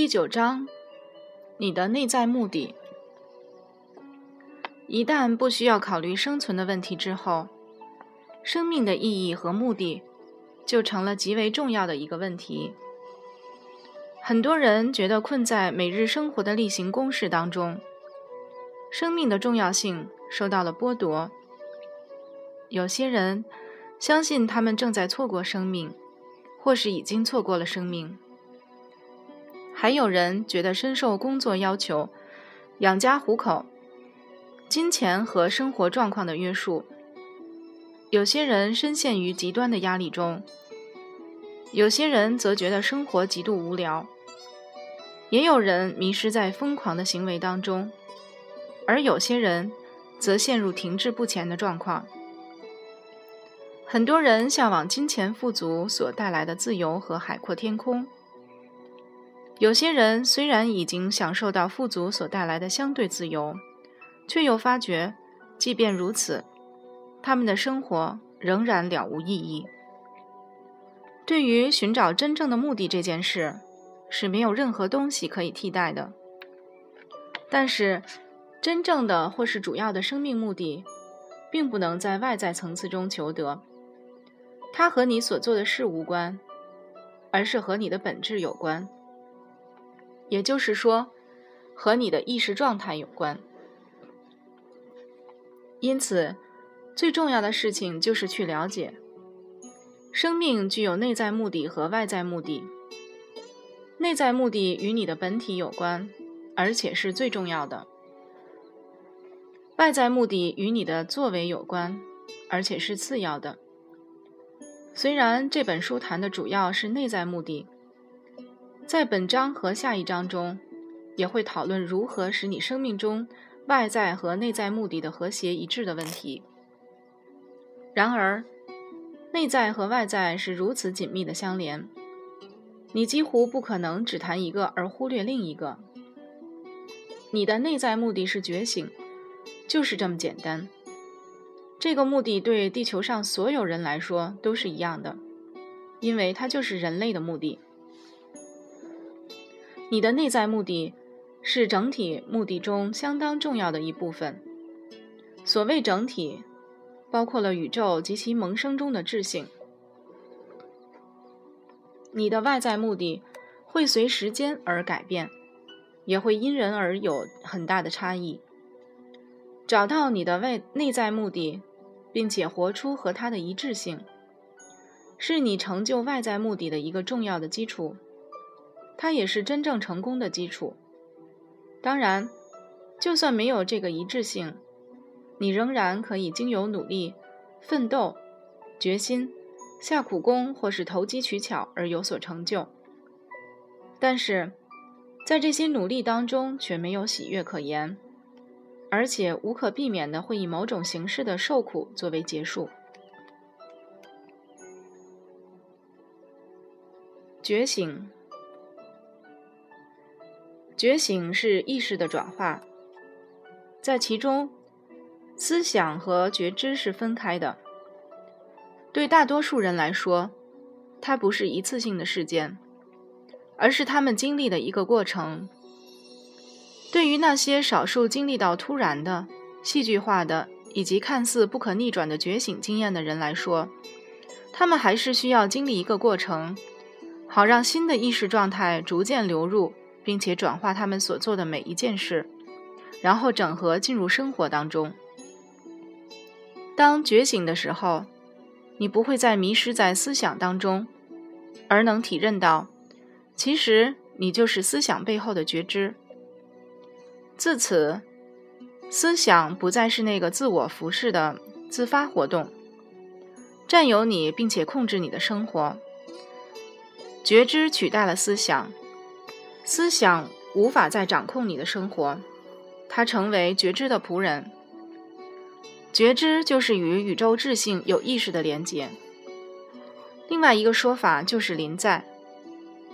第九章，你的内在目的。一旦不需要考虑生存的问题之后，生命的意义和目的就成了极为重要的一个问题。很多人觉得困在每日生活的例行公事当中，生命的重要性受到了剥夺。有些人相信他们正在错过生命，或是已经错过了生命。还有人觉得深受工作要求、养家糊口。金钱和生活状况的约束，有些人深陷于极端的压力中，有些人则觉得生活极度无聊，也有人迷失在疯狂的行为当中，而有些人则陷入停滞不前的状况。很多人向往金钱富足所带来的自由和海阔天空，有些人虽然已经享受到富足所带来的相对自由。却又发觉，即便如此，他们的生活仍然了无意义。对于寻找真正的目的这件事，是没有任何东西可以替代的。但是，真正的或是主要的生命目的，并不能在外在层次中求得，它和你所做的事无关，而是和你的本质有关，也就是说，和你的意识状态有关。因此，最重要的事情就是去了解，生命具有内在目的和外在目的。内在目的与你的本体有关，而且是最重要的；外在目的与你的作为有关，而且是次要的。虽然这本书谈的主要是内在目的，在本章和下一章中，也会讨论如何使你生命中。外在和内在目的的和谐一致的问题。然而，内在和外在是如此紧密的相连，你几乎不可能只谈一个而忽略另一个。你的内在目的是觉醒，就是这么简单。这个目的对地球上所有人来说都是一样的，因为它就是人类的目的。你的内在目的。是整体目的中相当重要的一部分。所谓整体，包括了宇宙及其萌生中的智性。你的外在目的会随时间而改变，也会因人而有很大的差异。找到你的外内在目的，并且活出和它的一致性，是你成就外在目的的一个重要的基础。它也是真正成功的基础。当然，就算没有这个一致性，你仍然可以经由努力、奋斗、决心、下苦功或是投机取巧而有所成就。但是，在这些努力当中却没有喜悦可言，而且无可避免的会以某种形式的受苦作为结束。觉醒。觉醒是意识的转化，在其中，思想和觉知是分开的。对大多数人来说，它不是一次性的事件，而是他们经历的一个过程。对于那些少数经历到突然的、戏剧化的以及看似不可逆转的觉醒经验的人来说，他们还是需要经历一个过程，好让新的意识状态逐渐流入。并且转化他们所做的每一件事，然后整合进入生活当中。当觉醒的时候，你不会再迷失在思想当中，而能体认到，其实你就是思想背后的觉知。自此，思想不再是那个自我服侍的自发活动，占有你并且控制你的生活。觉知取代了思想。思想无法再掌控你的生活，它成为觉知的仆人。觉知就是与宇宙智性有意识的连接。另外一个说法就是临在，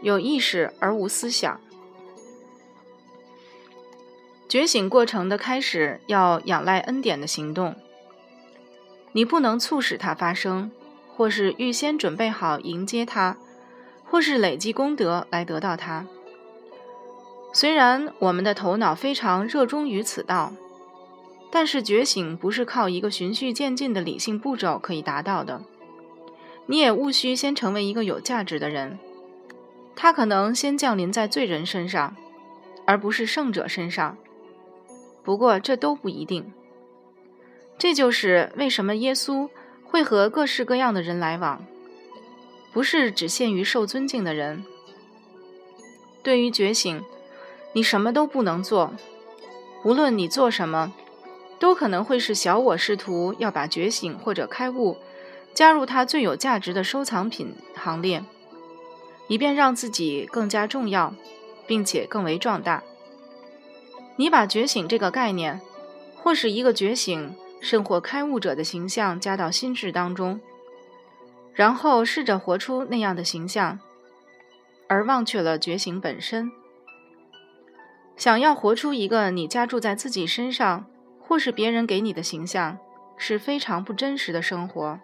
有意识而无思想。觉醒过程的开始要仰赖恩典的行动，你不能促使它发生，或是预先准备好迎接它，或是累积功德来得到它。虽然我们的头脑非常热衷于此道，但是觉醒不是靠一个循序渐进的理性步骤可以达到的。你也务须先成为一个有价值的人，他可能先降临在罪人身上，而不是圣者身上。不过这都不一定。这就是为什么耶稣会和各式各样的人来往，不是只限于受尊敬的人。对于觉醒，你什么都不能做，无论你做什么，都可能会是小我试图要把觉醒或者开悟加入他最有价值的收藏品行列，以便让自己更加重要，并且更为壮大。你把觉醒这个概念，或是一个觉醒甚或开悟者的形象加到心智当中，然后试着活出那样的形象，而忘却了觉醒本身。想要活出一个你加注在自己身上，或是别人给你的形象，是非常不真实的生活。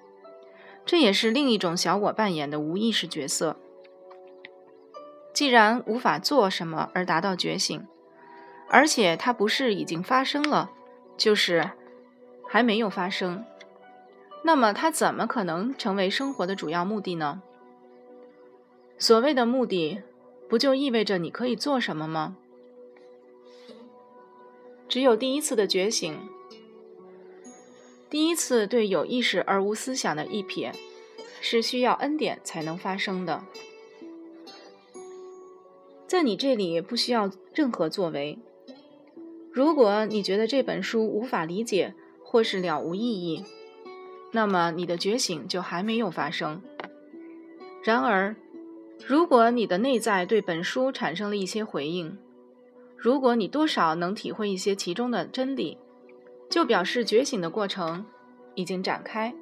这也是另一种小我扮演的无意识角色。既然无法做什么而达到觉醒，而且它不是已经发生了，就是还没有发生，那么它怎么可能成为生活的主要目的呢？所谓的目的，不就意味着你可以做什么吗？只有第一次的觉醒，第一次对有意识而无思想的一瞥，是需要恩典才能发生的。在你这里不需要任何作为。如果你觉得这本书无法理解或是了无意义，那么你的觉醒就还没有发生。然而，如果你的内在对本书产生了一些回应，如果你多少能体会一些其中的真理，就表示觉醒的过程已经展开。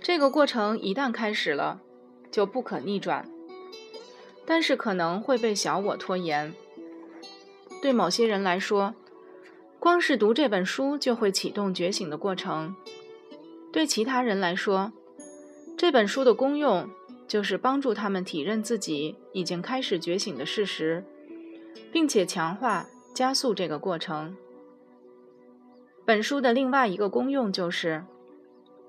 这个过程一旦开始了，就不可逆转，但是可能会被小我拖延。对某些人来说，光是读这本书就会启动觉醒的过程；对其他人来说，这本书的功用就是帮助他们体认自己已经开始觉醒的事实。并且强化、加速这个过程。本书的另外一个功用就是，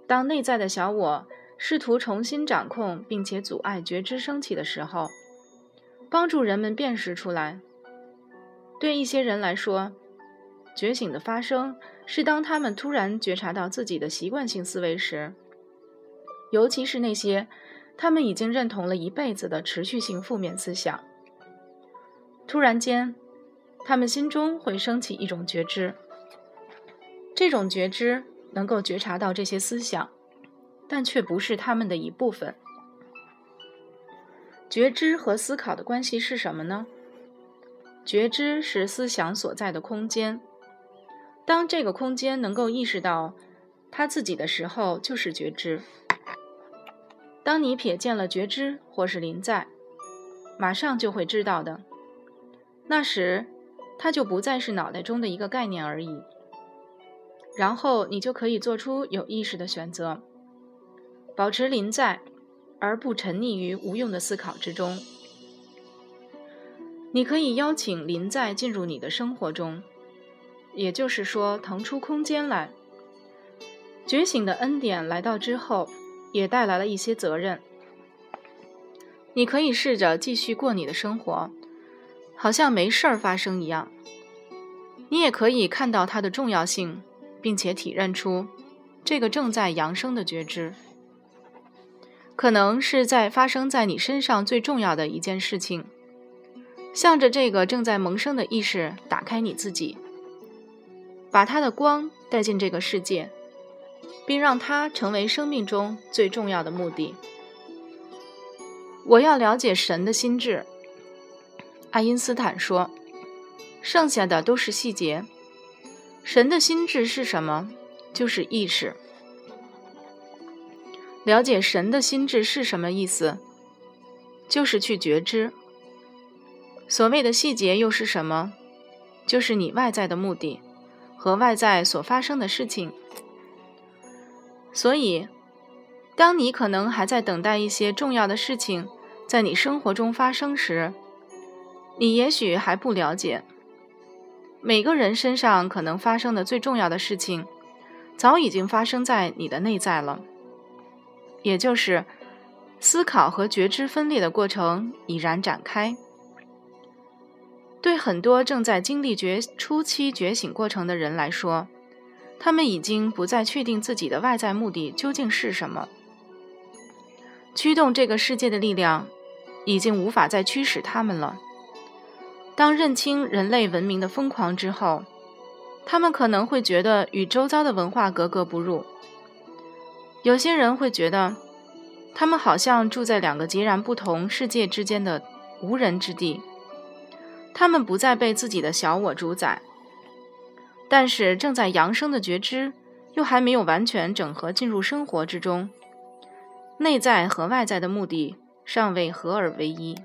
当内在的小我试图重新掌控并且阻碍觉知升起的时候，帮助人们辨识出来。对一些人来说，觉醒的发生是当他们突然觉察到自己的习惯性思维时，尤其是那些他们已经认同了一辈子的持续性负面思想。突然间，他们心中会升起一种觉知。这种觉知能够觉察到这些思想，但却不是他们的一部分。觉知和思考的关系是什么呢？觉知是思想所在的空间。当这个空间能够意识到他自己的时候，就是觉知。当你瞥见了觉知或是临在，马上就会知道的。那时，它就不再是脑袋中的一个概念而已。然后你就可以做出有意识的选择，保持临在，而不沉溺于无用的思考之中。你可以邀请临在进入你的生活中，也就是说，腾出空间来。觉醒的恩典来到之后，也带来了一些责任。你可以试着继续过你的生活。好像没事儿发生一样。你也可以看到它的重要性，并且体认出这个正在扬升的觉知，可能是在发生在你身上最重要的一件事情。向着这个正在萌生的意识打开你自己，把它的光带进这个世界，并让它成为生命中最重要的目的。我要了解神的心智。爱因斯坦说：“剩下的都是细节。神的心智是什么？就是意识。了解神的心智是什么意思？就是去觉知。所谓的细节又是什么？就是你外在的目的和外在所发生的事情。所以，当你可能还在等待一些重要的事情在你生活中发生时，”你也许还不了解，每个人身上可能发生的最重要的事情，早已经发生在你的内在了，也就是思考和觉知分裂的过程已然展开。对很多正在经历觉初期觉醒过程的人来说，他们已经不再确定自己的外在目的究竟是什么。驱动这个世界的力量，已经无法再驱使他们了。当认清人类文明的疯狂之后，他们可能会觉得与周遭的文化格格不入。有些人会觉得，他们好像住在两个截然不同世界之间的无人之地。他们不再被自己的小我主宰，但是正在扬升的觉知又还没有完全整合进入生活之中，内在和外在的目的尚未合而为一。